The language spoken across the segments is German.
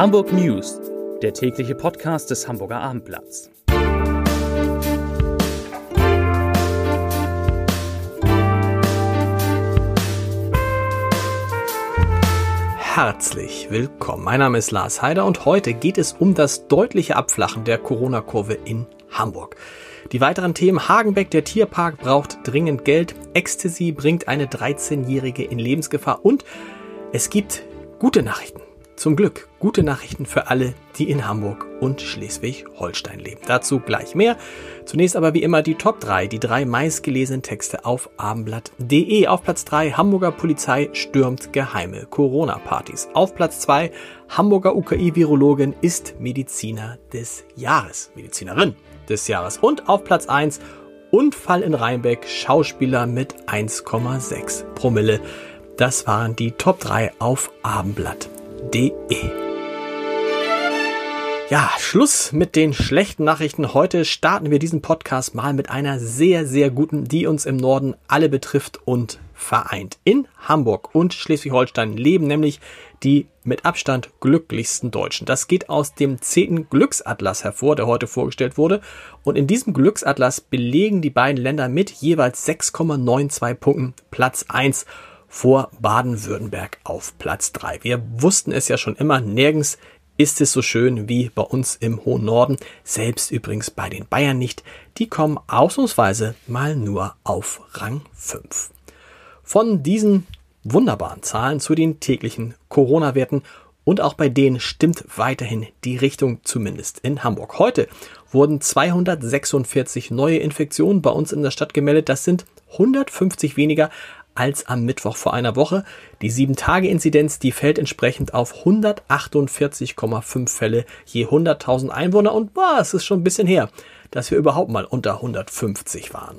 Hamburg News, der tägliche Podcast des Hamburger Abendblatts. Herzlich willkommen. Mein Name ist Lars Heider und heute geht es um das deutliche Abflachen der Corona-Kurve in Hamburg. Die weiteren Themen Hagenbeck, der Tierpark braucht dringend Geld, Ecstasy bringt eine 13-Jährige in Lebensgefahr und es gibt gute Nachrichten. Zum Glück gute Nachrichten für alle, die in Hamburg und Schleswig-Holstein leben. Dazu gleich mehr. Zunächst aber wie immer die Top 3, die drei meistgelesenen Texte auf abendblatt.de. Auf Platz 3 Hamburger Polizei stürmt geheime Corona-Partys. Auf Platz 2 Hamburger UKI-Virologin ist Mediziner des Jahres. Medizinerin des Jahres. Und auf Platz 1 Unfall in Rheinbeck, Schauspieler mit 1,6 Promille. Das waren die Top 3 auf abendblatt.de www.ftf.de. Ja, Schluss mit den schlechten Nachrichten. Heute starten wir diesen Podcast mal mit einer sehr, sehr guten, die uns im Norden alle betrifft und vereint. In Hamburg und Schleswig-Holstein leben nämlich die mit Abstand glücklichsten Deutschen. Das geht aus dem 10. Glücksatlas hervor, der heute vorgestellt wurde. Und in diesem Glücksatlas belegen die beiden Länder mit jeweils 6,92 Punkten Platz 1 vor Baden-Württemberg auf Platz 3. Wir wussten es ja schon immer, nirgends ist es so schön wie bei uns im hohen Norden, selbst übrigens bei den Bayern nicht, die kommen ausnahmsweise mal nur auf Rang 5. Von diesen wunderbaren Zahlen zu den täglichen Corona-Werten und auch bei denen stimmt weiterhin die Richtung, zumindest in Hamburg. Heute wurden 246 neue Infektionen bei uns in der Stadt gemeldet. Das sind 150 weniger als am Mittwoch vor einer Woche. Die 7-Tage-Inzidenz, die fällt entsprechend auf 148,5 Fälle je 100.000 Einwohner und boah, es ist schon ein bisschen her, dass wir überhaupt mal unter 150 waren.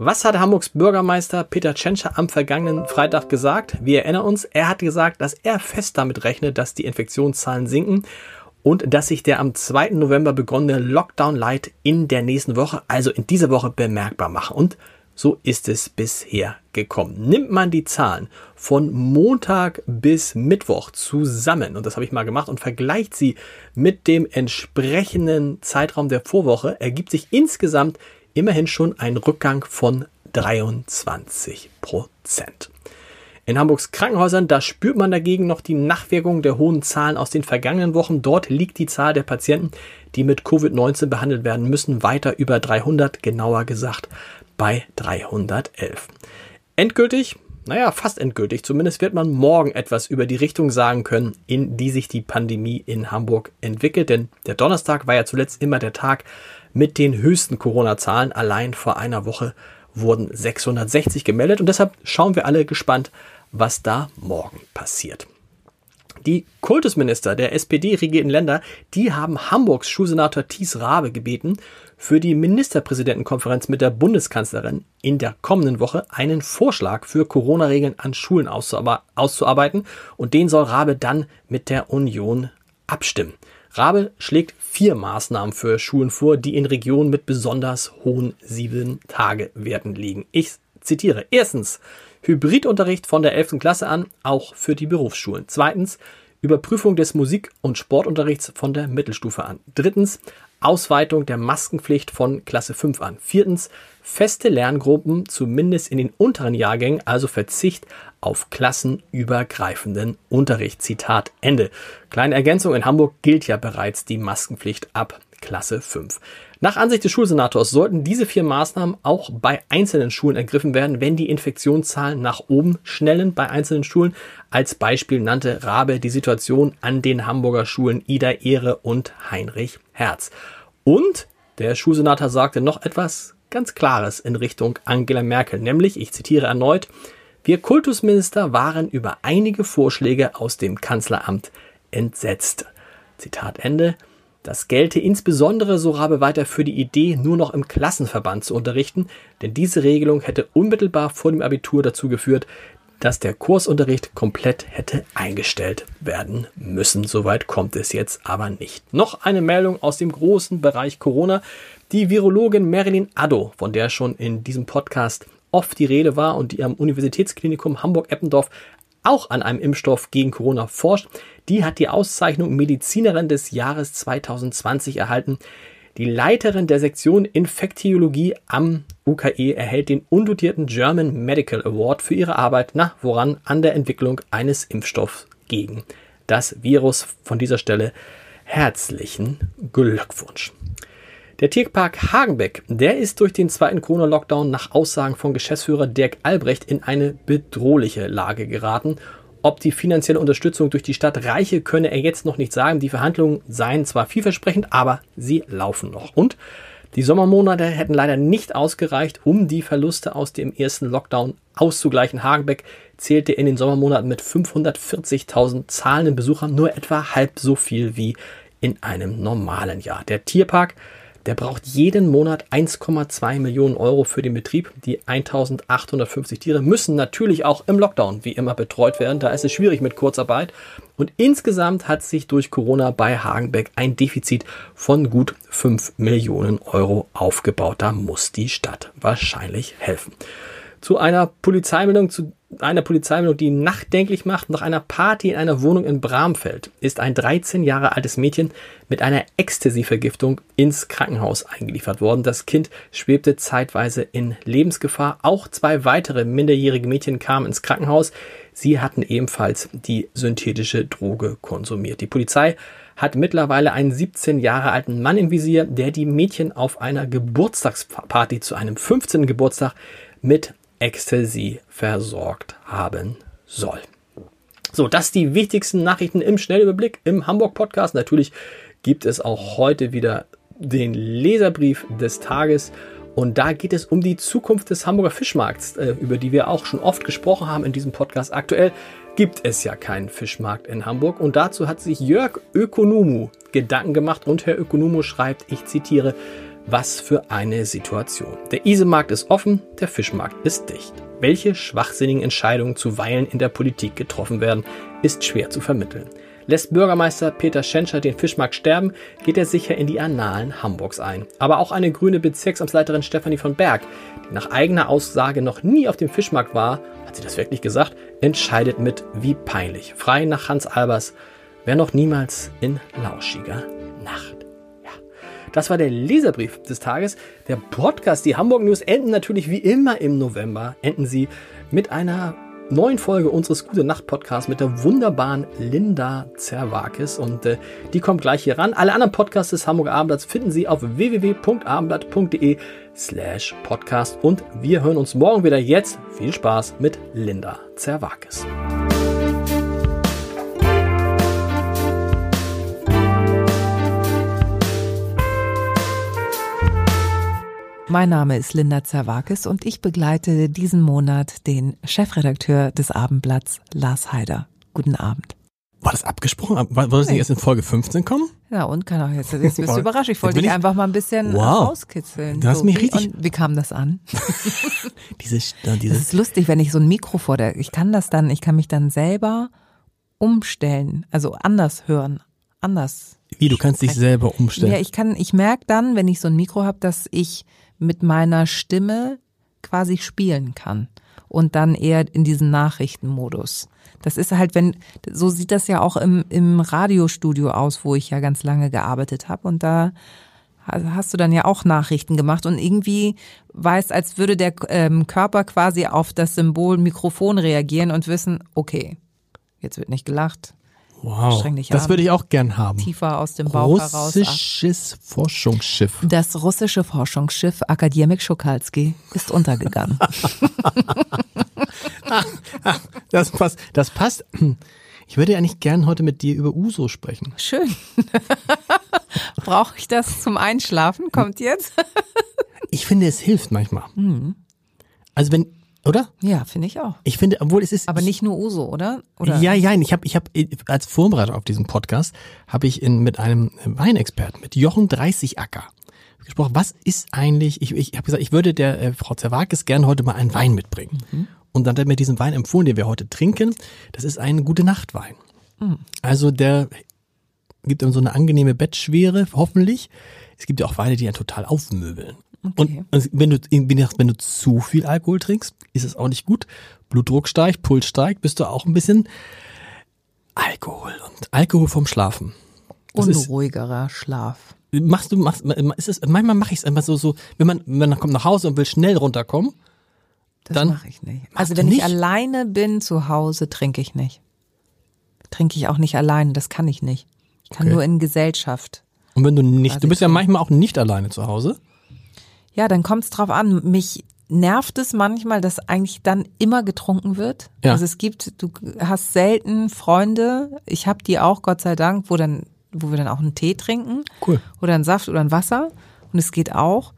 Was hat Hamburgs Bürgermeister Peter Tschentscher am vergangenen Freitag gesagt? Wir erinnern uns, er hat gesagt, dass er fest damit rechnet, dass die Infektionszahlen sinken und dass sich der am 2. November begonnene Lockdown Light in der nächsten Woche, also in dieser Woche, bemerkbar machen. Und so ist es bisher gekommen. Nimmt man die Zahlen von Montag bis Mittwoch zusammen, und das habe ich mal gemacht, und vergleicht sie mit dem entsprechenden Zeitraum der Vorwoche, ergibt sich insgesamt immerhin schon ein Rückgang von 23 Prozent. In Hamburgs Krankenhäusern, da spürt man dagegen noch die Nachwirkungen der hohen Zahlen aus den vergangenen Wochen. Dort liegt die Zahl der Patienten, die mit Covid-19 behandelt werden müssen, weiter über 300, genauer gesagt bei 311. Endgültig, naja, fast endgültig, zumindest wird man morgen etwas über die Richtung sagen können, in die sich die Pandemie in Hamburg entwickelt. Denn der Donnerstag war ja zuletzt immer der Tag mit den höchsten Corona-Zahlen. Allein vor einer Woche wurden 660 gemeldet und deshalb schauen wir alle gespannt, was da morgen passiert. Die Kultusminister der SPD-regierten Länder, die haben Hamburgs Schulsenator Thies Rabe gebeten, für die Ministerpräsidentenkonferenz mit der Bundeskanzlerin in der kommenden Woche einen Vorschlag für Corona-Regeln an Schulen auszuarbeiten und den soll Rabe dann mit der Union abstimmen. Rabe schlägt vier Maßnahmen für Schulen vor, die in Regionen mit besonders hohen sieben Tage Werten liegen. Ich zitiere. Erstens, Hybridunterricht von der 11. Klasse an, auch für die Berufsschulen. Zweitens, Überprüfung des Musik- und Sportunterrichts von der Mittelstufe an. Drittens, Ausweitung der Maskenpflicht von Klasse 5 an. Viertens, feste Lerngruppen, zumindest in den unteren Jahrgängen, also Verzicht auf klassenübergreifenden Unterricht. Zitat Ende. Kleine Ergänzung, in Hamburg gilt ja bereits die Maskenpflicht ab Klasse 5. Nach Ansicht des Schulsenators sollten diese vier Maßnahmen auch bei einzelnen Schulen ergriffen werden, wenn die Infektionszahlen nach oben schnellen bei einzelnen Schulen. Als Beispiel nannte Rabe die Situation an den Hamburger Schulen Ida Ehre und Heinrich Herz. Und der Schulsenator sagte noch etwas ganz Klares in Richtung Angela Merkel, nämlich, ich zitiere erneut, wir Kultusminister waren über einige Vorschläge aus dem Kanzleramt entsetzt. Zitat Ende. Das gelte insbesondere, so Rabe weiter, für die Idee, nur noch im Klassenverband zu unterrichten, denn diese Regelung hätte unmittelbar vor dem Abitur dazu geführt, dass der Kursunterricht komplett hätte eingestellt werden müssen. Soweit kommt es jetzt aber nicht. Noch eine Meldung aus dem großen Bereich Corona. Die Virologin Marilyn Addo, von der schon in diesem Podcast oft die Rede war und die am Universitätsklinikum Hamburg-Eppendorf auch an einem Impfstoff gegen Corona forscht. Die hat die Auszeichnung Medizinerin des Jahres 2020 erhalten. Die Leiterin der Sektion Infektiologie am UKE erhält den undotierten German Medical Award für ihre Arbeit, na, woran? An der Entwicklung eines Impfstoffs gegen das Virus. Von dieser Stelle herzlichen Glückwunsch. Der Tierpark Hagenbeck, der ist durch den zweiten Corona-Lockdown nach Aussagen von Geschäftsführer Dirk Albrecht in eine bedrohliche Lage geraten. Ob die finanzielle Unterstützung durch die Stadt reiche, könne er jetzt noch nicht sagen. Die Verhandlungen seien zwar vielversprechend, aber sie laufen noch. Und die Sommermonate hätten leider nicht ausgereicht, um die Verluste aus dem ersten Lockdown auszugleichen. Hagenbeck zählte in den Sommermonaten mit 540.000 zahlenden Besuchern nur etwa halb so viel wie in einem normalen Jahr. Der Tierpark der braucht jeden Monat 1,2 Millionen Euro für den Betrieb. Die 1850 Tiere müssen natürlich auch im Lockdown wie immer betreut werden. Da ist es schwierig mit Kurzarbeit. Und insgesamt hat sich durch Corona bei Hagenbeck ein Defizit von gut 5 Millionen Euro aufgebaut. Da muss die Stadt wahrscheinlich helfen. Zu einer Polizeimeldung, zu einer Polizeimeldung, die nachdenklich macht, nach einer Party in einer Wohnung in Bramfeld ist ein 13 Jahre altes Mädchen mit einer Ecstasy-Vergiftung ins Krankenhaus eingeliefert worden. Das Kind schwebte zeitweise in Lebensgefahr. Auch zwei weitere minderjährige Mädchen kamen ins Krankenhaus. Sie hatten ebenfalls die synthetische Droge konsumiert. Die Polizei hat mittlerweile einen 17 Jahre alten Mann im Visier, der die Mädchen auf einer Geburtstagsparty zu einem 15. Geburtstag mit Ecstasy versorgt haben soll. So, das die wichtigsten Nachrichten im Schnellüberblick im Hamburg Podcast. Natürlich gibt es auch heute wieder den Leserbrief des Tages. Und da geht es um die Zukunft des Hamburger Fischmarkts, äh, über die wir auch schon oft gesprochen haben in diesem Podcast. Aktuell gibt es ja keinen Fischmarkt in Hamburg. Und dazu hat sich Jörg Ökonomu Gedanken gemacht. Und Herr Ökonomu schreibt, ich zitiere, was für eine Situation. Der Isemarkt ist offen, der Fischmarkt ist dicht. Welche schwachsinnigen Entscheidungen zuweilen in der Politik getroffen werden, ist schwer zu vermitteln. Lässt Bürgermeister Peter Schenscher den Fischmarkt sterben, geht er sicher in die Annalen Hamburgs ein. Aber auch eine grüne Bezirksamtsleiterin Stefanie von Berg, die nach eigener Aussage noch nie auf dem Fischmarkt war, hat sie das wirklich gesagt, entscheidet mit wie peinlich. Frei nach Hans Albers, wer noch niemals in lauschiger Nacht. Das war der Leserbrief des Tages. Der Podcast, die Hamburg News enden natürlich wie immer im November. Enden sie mit einer neuen Folge unseres Gute Nacht Podcasts mit der wunderbaren Linda Zerwakis und äh, die kommt gleich hier ran. Alle anderen Podcasts des Hamburger Abendblatts finden Sie auf www.abendblatt.de slash podcast und wir hören uns morgen wieder jetzt. Viel Spaß mit Linda Zerwakis. Mein Name ist Linda Zerwakis und ich begleite diesen Monat den Chefredakteur des Abendblatts, Lars Heider. Guten Abend. War das abgesprochen? War das nicht erst in Folge 15 kommen? Ja, und kann auch jetzt, jetzt bist du überrascht. Ich wollte dich einfach mal ein bisschen wow. rauskitzeln. Du hast so, mich richtig. Und wie kam das an? dieses, dieses. Das ist lustig, wenn ich so ein Mikro vor der, ich kann das dann, ich kann mich dann selber umstellen, also anders hören, anders. Wie, du kannst dich selber umstellen? Ja, ich kann, ich merke dann, wenn ich so ein Mikro habe, dass ich mit meiner Stimme quasi spielen kann und dann eher in diesen Nachrichtenmodus. Das ist halt, wenn, so sieht das ja auch im, im Radiostudio aus, wo ich ja ganz lange gearbeitet habe und da hast du dann ja auch Nachrichten gemacht und irgendwie weiß, als würde der ähm, Körper quasi auf das Symbol Mikrofon reagieren und wissen, okay, jetzt wird nicht gelacht, Wow, das ab. würde ich auch gern haben. Tiefer aus dem Bauch Russisches heraus. Russisches Forschungsschiff. Das russische Forschungsschiff Akademik Schukalski ist untergegangen. das passt. Das passt. Ich würde ja nicht gern heute mit dir über Uso sprechen. Schön. Brauche ich das zum Einschlafen? Kommt jetzt? ich finde, es hilft manchmal. Mhm. Also wenn oder? Ja, finde ich auch. Ich finde, obwohl es ist. Aber nicht nur Uso, oder? oder? Ja, ja, ich habe, ich habe als Vorbereitung auf diesen Podcast habe ich in, mit einem Weinexperten, mit Jochen 30 Acker gesprochen. Was ist eigentlich? Ich, ich habe gesagt, ich würde der äh, Frau Zerwakis gerne heute mal einen Wein mitbringen. Mhm. Und dann hat er mir diesen Wein empfohlen, den wir heute trinken. Das ist ein gute Nachtwein. Mhm. Also der gibt ihm so eine angenehme Bettschwere, hoffentlich. Es gibt ja auch Weine, die einen total aufmöbeln. Okay. Und, und wenn du, wenn du zu viel Alkohol trinkst, ist es auch nicht gut. Blutdruck steigt, Puls steigt, bist du auch ein bisschen Alkohol und Alkohol vom Schlafen. Das ist, Unruhigerer Schlaf. machst du, machst, ist es, manchmal mache ich es einfach so, so, wenn man, wenn man kommt nach Hause und will schnell runterkommen, Das Dann mache ich nicht. Also wenn ich nicht? alleine bin zu Hause, trinke ich nicht. Trinke ich auch nicht alleine, das kann ich nicht. Ich kann Okay. nur in Gesellschaft. und wenn du nicht, du bist ich ja manchmal auch nicht alleine zu Hause. Ja, dann kommt es drauf an. Mich nervt es manchmal, dass eigentlich dann immer getrunken wird. Ja. Also es gibt, du hast selten Freunde, ich habe die auch, Gott sei Dank, wo dann, wo wir dann auch einen Tee trinken. Cool. Oder einen Saft oder ein Wasser. Und es geht auch.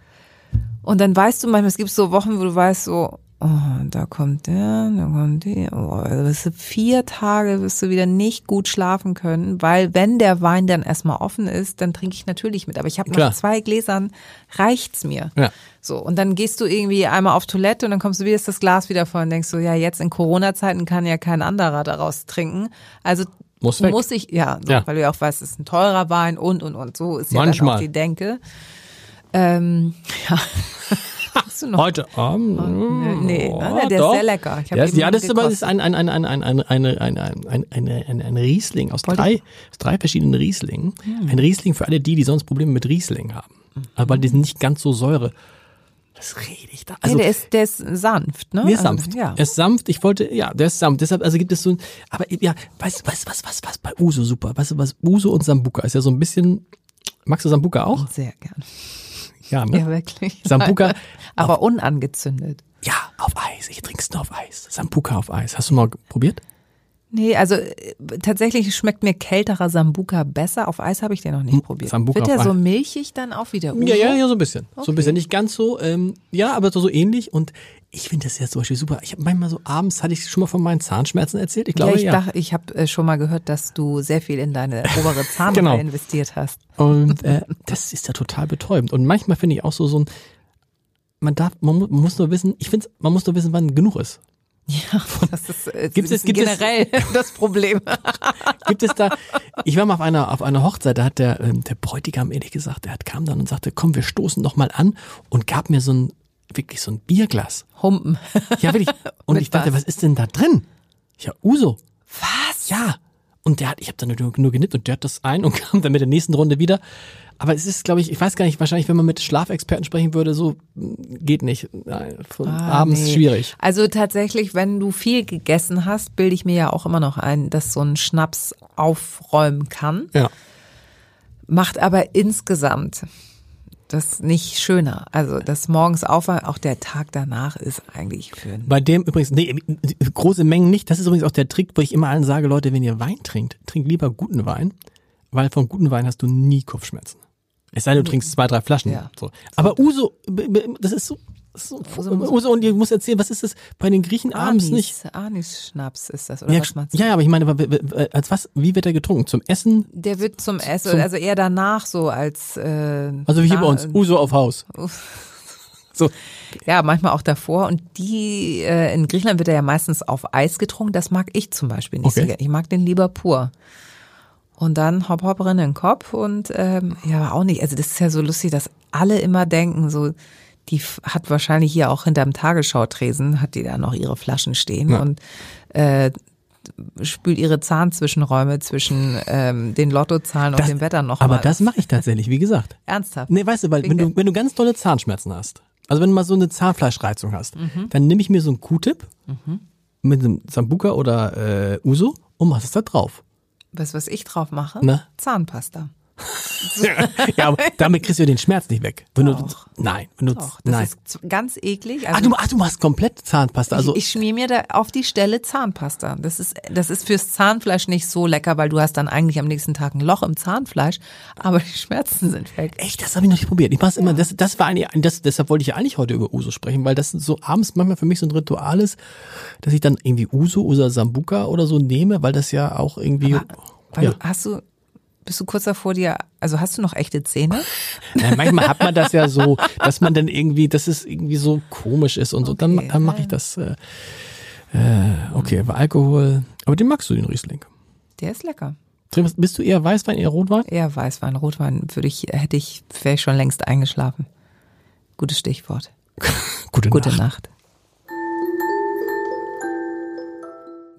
Und dann weißt du manchmal, es gibt so Wochen, wo du weißt so, oh, da kommt der, da kommt die. Oh, also wirst du vier Tage wirst du wieder nicht gut schlafen können, weil wenn der Wein dann erstmal offen ist, dann trinke ich natürlich mit. Aber ich habe nach zwei Gläsern reicht's mir. Ja. So, und dann gehst du irgendwie einmal auf Toilette und dann kommst du wieder, ist das Glas wieder voll und denkst so, ja, jetzt in Corona-Zeiten kann ja kein anderer daraus trinken. Also Muss weg. muss ich, ja, so, Ja. weil du ja auch weißt, es ist ein teurer Wein und, und, und. So ist ja dann Manchmal. auch die Denke. Ähm, ja. Hast du noch? Heute Abend. nee, oh, ne, der doch. ist sehr lecker. Ja, ist- ja, das ist aber ist ein, ein, ein, ein, ein, ein, ein, ein, ein, ein, Riesling aus drei, aus drei verschiedenen Rieslingen. Hm. Ein Riesling für alle die, die sonst Probleme mit Riesling haben. Aber die sind nicht ganz so Säure. Was rede ich da? Also, nee, der ist, der ist sanft, ne? der ist Also, sanft. Ja. Er ist sanft. Ich wollte, ja, der ist sanft. Deshalb, also gibt es so ein, aber ja, weißt du, was, was, was, was bei Uso super? Weißt du, was Uso und Sambuca ist ja so ein bisschen, magst du Sambuca auch? Sehr gern. Ja, ne? Ja, wirklich. Sambuca Aber unangezündet. Ja, auf Eis. Ich trink's nur auf Eis. Sambuca auf Eis. Hast du mal probiert? Nee, also äh, tatsächlich schmeckt mir kälterer Sambuca besser. Auf Eis habe ich den noch nicht probiert. Sambuca Wird der auf so Eis. milchig dann auch wieder? Ja, ja, ja, so ein bisschen. So ein bisschen. Nicht ganz so, ähm, ja, aber so, so ähnlich. Und ich finde das ja zum Beispiel super. Ich habe manchmal so abends, hatte ich schon mal von meinen Zahnschmerzen erzählt? Ich glaube, ja, ich ja. dachte, ich habe äh, schon mal gehört, dass du sehr viel in deine obere Zahnreihe Genau. investiert hast. Und äh, das ist ja total betäubend. Und manchmal finde ich auch so, so ein, man darf, man, mu- man muss nur wissen, ich finde, man muss nur wissen, wann genug ist. Ja, das ist, äh, Gibt es- gibt es- generell das Problem. Gibt es da, ich war mal auf einer, auf einer Hochzeit, da hat der, ähm, der Bräutigam ehrlich gesagt, der hat, kam dann und sagte, komm, wir stoßen doch mal an und gab mir so ein, wirklich so ein Bierglas. Humpen. Ja, wirklich. Und ich dachte, was? was ist denn da drin? Ja, Uso. Was? Ja. Und der hat, ich habe dann nur, nur genippt und der hat das ein und kam dann mit der nächsten Runde wieder. Aber es ist, glaube ich, ich weiß gar nicht, wahrscheinlich, wenn man mit Schlafexperten sprechen würde, so mh, geht nicht. Nein, von Ah, abends nee. schwierig. Also tatsächlich, wenn du viel gegessen hast, bilde ich mir ja auch immer noch ein, dass so ein Schnaps aufräumen kann. Ja. Macht aber insgesamt das nicht schöner. Also das morgens aufwachen, auch der Tag danach ist eigentlich für ein Bei dem übrigens, nee, große Mengen nicht. Das ist übrigens auch der Trick, wo ich immer allen sage, Leute, wenn ihr Wein trinkt, trinkt lieber guten Wein, weil von guten Wein hast du nie Kopfschmerzen. Es sei denn, du trinkst zwei, drei Flaschen. Ja. So. Aber Uso, das ist so, so Uso muss- Uso, und ihr musst erzählen, was ist das bei den Griechen abends nicht? Anis, Anis-Schnaps ist das, oder Ja, was meinst du? ja, aber ich meine, als was, wie wird er getrunken? Zum Essen? Der wird zum Essen, Zum- also eher danach so als äh, Also wie hier bei uns, Uso auf Haus. So, Ja, manchmal auch davor. Und die äh, in Griechenland wird er ja meistens auf Eis getrunken. Das mag ich zum Beispiel nicht Okay. Ich mag den lieber pur. Und dann hopp hopp rein in den Kopf und ähm, ja, aber auch nicht. Also das ist ja so lustig, dass alle immer denken, so die hat wahrscheinlich hier auch hinterm Tagesschautresen, hat die da noch ihre Flaschen stehen Ja. und äh, spült ihre Zahnzwischenräume zwischen ähm, den Lottozahlen und Das- dem Wetter noch aber mal. das mache ich tatsächlich, wie gesagt. ernsthaft. Nee, weißt du, weil wenn du, wenn du ganz tolle Zahnschmerzen hast, also wenn du mal so eine Zahnfleischreizung hast, Mhm. dann nehme ich mir so einen Q-Tip mit einem Sambuca oder äh, Uso und mach es da drauf. Weißt du, was ich drauf mache? Na? Zahnpasta. Ja, aber damit kriegst du den Schmerz nicht weg. Wenn du, nein, wenn du, Doch, das nein. ist ganz eklig. Ach Also du, ach, du machst komplett Zahnpasta. Also, ich, ich schmier mir da auf die Stelle Zahnpasta. Das ist, das ist fürs Zahnfleisch nicht so lecker, weil du hast dann eigentlich am nächsten Tag ein Loch im Zahnfleisch, aber die Schmerzen sind weg. echt, das habe ich noch nicht probiert. Ich mach's immer, das, das war eigentlich, das, deshalb wollte ich ja eigentlich heute über Uso sprechen, weil das so abends manchmal für mich so ein Ritual ist, dass ich dann irgendwie Uso oder Sambuca oder so nehme, weil das ja auch irgendwie, Weil ja. hast du, bist du kurz davor dir, also hast du noch echte Zähne? Ja, manchmal hat man das ja so, dass man dann irgendwie, dass es irgendwie so komisch ist und so. Dann, Okay, dann mache ja. ich das. Äh, äh, okay, aber Alkohol. Aber den magst du, den Riesling. Der ist lecker. Bist du eher Weißwein, eher Rotwein? Eher Weißwein, Rotwein würde ich, hätte ich, wäre ich schon längst eingeschlafen. Gutes Stichwort. Gute, Gute Nacht. Nacht.